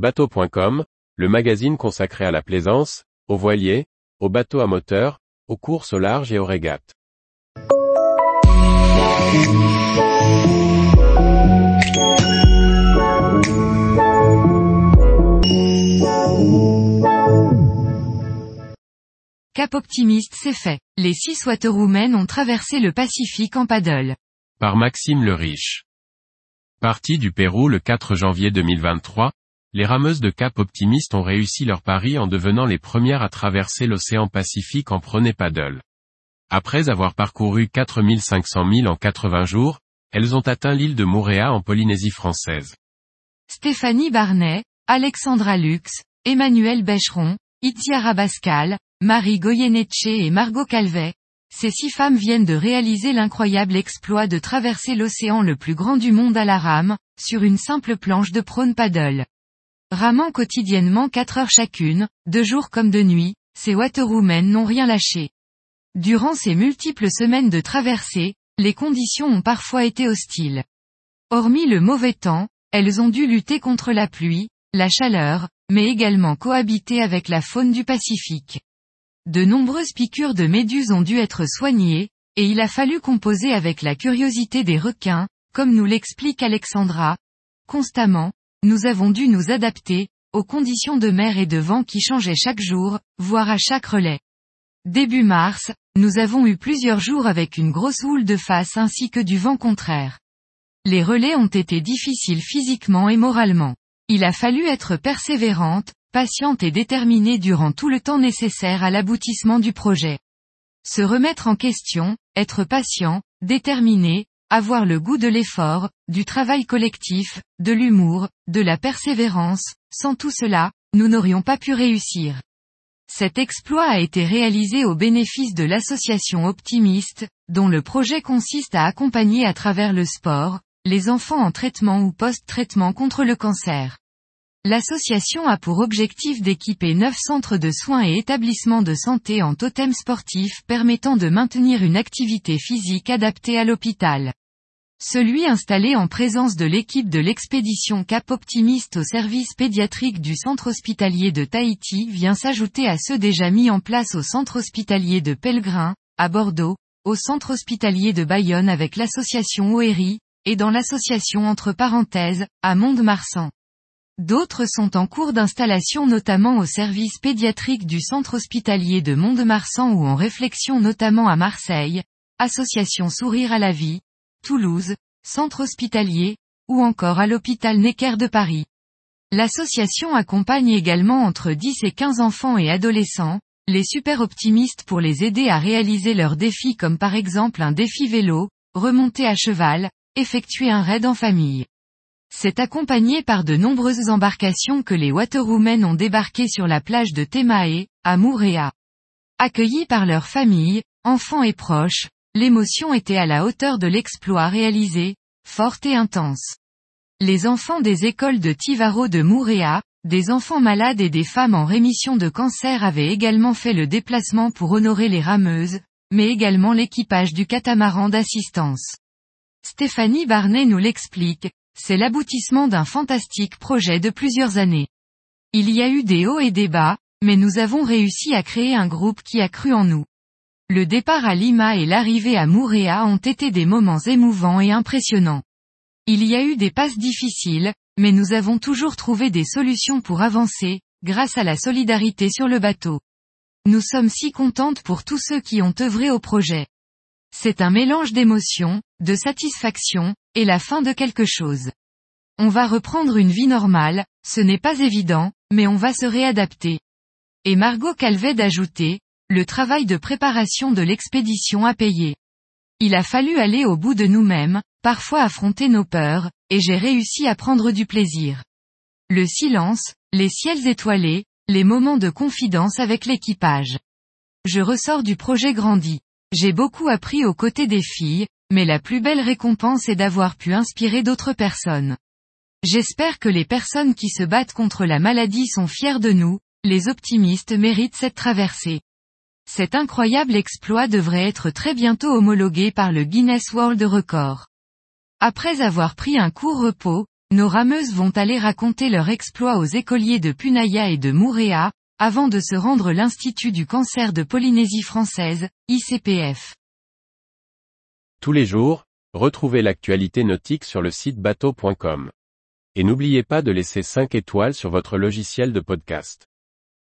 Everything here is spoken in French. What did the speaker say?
Bateau.com, le magazine consacré à la plaisance, aux voiliers, aux bateaux à moteur, aux courses au large et aux régates. Cap Optimiste c'est fait. Les six waterwomen ont traversé le Pacifique en paddle. Par Maxime le Riche. Parti du Pérou le 4 janvier 2023, les rameuses de Cap Optimiste ont réussi leur pari en devenant les premières à traverser l'océan Pacifique en prenez paddle. Après avoir parcouru 4500 milles en 80 jours, elles ont atteint l'île de Moorea en Polynésie française. Stéphanie Barnet, Alexandra Lux, Emmanuel Becheron, Itiara Bascal, Marie Goyeneche et Margot Calvet. Ces six femmes viennent de réaliser l'incroyable exploit de traverser l'océan le plus grand du monde à la rame, sur une simple planche de prône paddle. Ramant quotidiennement 4 heures chacune, de jour comme de nuit, ces waterwomen n'ont rien lâché. Durant ces multiples semaines de traversée, les conditions ont parfois été hostiles. Hormis le mauvais temps, elles ont dû lutter contre la pluie, la chaleur, mais également cohabiter avec la faune du Pacifique. De nombreuses piqûres de méduses ont dû être soignées, et il a fallu composer avec la curiosité des requins, comme nous l'explique Alexandra. Constamment, nous avons dû nous adapter, aux conditions de mer et de vent qui changeaient chaque jour, voire à chaque relais. Début mars, nous avons eu plusieurs jours avec une grosse houle de face ainsi que du vent contraire. Les relais ont été difficiles physiquement et moralement. Il a fallu être persévérante, patiente et déterminée durant tout le temps nécessaire à l'aboutissement du projet. Se remettre en question, être patient, déterminé, avoir le goût de l'effort, du travail collectif, de l'humour, de la persévérance, sans tout cela, nous n'aurions pas pu réussir. Cet exploit a été réalisé au bénéfice de l'association Optimiste, dont le projet consiste à accompagner à travers le sport, les enfants en traitement ou post-traitement contre le cancer. L'association a pour objectif d'équiper neuf centres de soins et établissements de santé en totem sportif permettant de maintenir une activité physique adaptée à l'hôpital. Celui installé en présence de l'équipe de l'expédition Cap Optimiste au service pédiatrique du centre hospitalier de Tahiti vient s'ajouter à ceux déjà mis en place au centre hospitalier de Pellegrin, à Bordeaux, au centre hospitalier de Bayonne avec l'association OERI, et dans l'association entre parenthèses, à Mont-de-Marsan. D'autres sont en cours d'installation notamment au service pédiatrique du centre hospitalier de Mont-de-Marsan ou en réflexion notamment à Marseille, association Sourire à la vie, Toulouse, centre hospitalier, ou encore à l'hôpital Necker de Paris. L'association accompagne également entre 10 et 15 enfants et adolescents, les super optimistes pour les aider à réaliser leurs défis comme par exemple un défi vélo, remonter à cheval, effectuer un raid en famille. C'est accompagné par de nombreuses embarcations que les Waterwomen ont débarqué sur la plage de Temae, à Moorea. Accueillis par leurs familles, enfants et proches, l'émotion était à la hauteur de l'exploit réalisé, forte et intense. Les enfants des écoles de Tivaro de Moorea, des enfants malades et des femmes en rémission de cancer avaient également fait le déplacement pour honorer les rameuses, mais également l'équipage du catamaran d'assistance. Stéphanie Barnet nous l'explique, c'est l'aboutissement d'un fantastique projet de plusieurs années. Il y a eu des hauts et des bas, mais nous avons réussi à créer un groupe qui a cru en nous. Le départ à Lima et l'arrivée à Moorea ont été des moments émouvants et impressionnants. Il y a eu des passes difficiles, mais nous avons toujours trouvé des solutions pour avancer, grâce à la solidarité sur le bateau. Nous sommes si contentes pour tous ceux qui ont œuvré au projet. C'est un mélange d'émotions, de satisfaction, et la fin de quelque chose. On va reprendre une vie normale, ce n'est pas évident, mais on va se réadapter. Et Margot Calvet d'ajouter, le travail de préparation de l'expédition a payé. Il a fallu aller au bout de nous-mêmes, parfois affronter nos peurs, et j'ai réussi à prendre du plaisir. Le silence, les ciels étoilés, les moments de confidence avec l'équipage. Je ressors du projet grandi. J'ai beaucoup appris aux côtés des filles, mais la plus belle récompense est d'avoir pu inspirer d'autres personnes. J'espère que les personnes qui se battent contre la maladie sont fiers de nous, les optimistes méritent cette traversée. Cet incroyable exploit devrait être très bientôt homologué par le Guinness World Record. Après avoir pris un court repos, nos rameuses vont aller raconter leur exploit aux écoliers de Punaya et de Mouréa, avant de se rendre l'Institut du cancer de Polynésie française, ICPF. Tous les jours, retrouvez l'actualité nautique sur le site bateau.com. Et n'oubliez pas de laisser 5 étoiles sur votre logiciel de podcast.